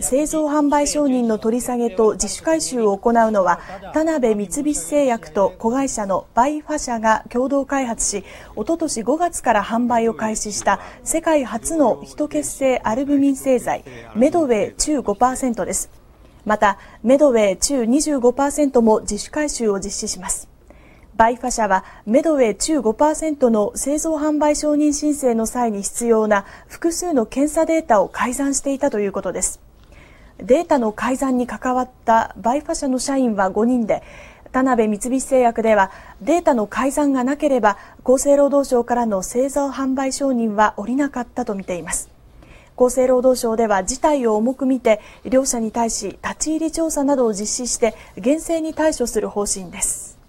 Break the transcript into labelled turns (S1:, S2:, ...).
S1: 製造販売承認の取り下げと自主回収を行うのは田辺三菱製薬と子会社のバイファ社が共同開発しおととし5月から販売を開始した世界初のヒト血清アルブミン製剤メドウェイ中5%です。またメドウェイ中25%も自主回収を実施します。バイファ社はメドウェイ中5%の製造販売承認申請の際に必要な複数の検査データを改ざんしていたということです。データの改ざんに関わったバイファ社の社員は5人で田辺三菱製薬ではデータの改ざんがなければ厚生労働省からの製造販売承認は下りなかったとみています。厚生労働省では事態を重く見て両社に対し立ち入り調査などを実施して厳正に対処する方針です。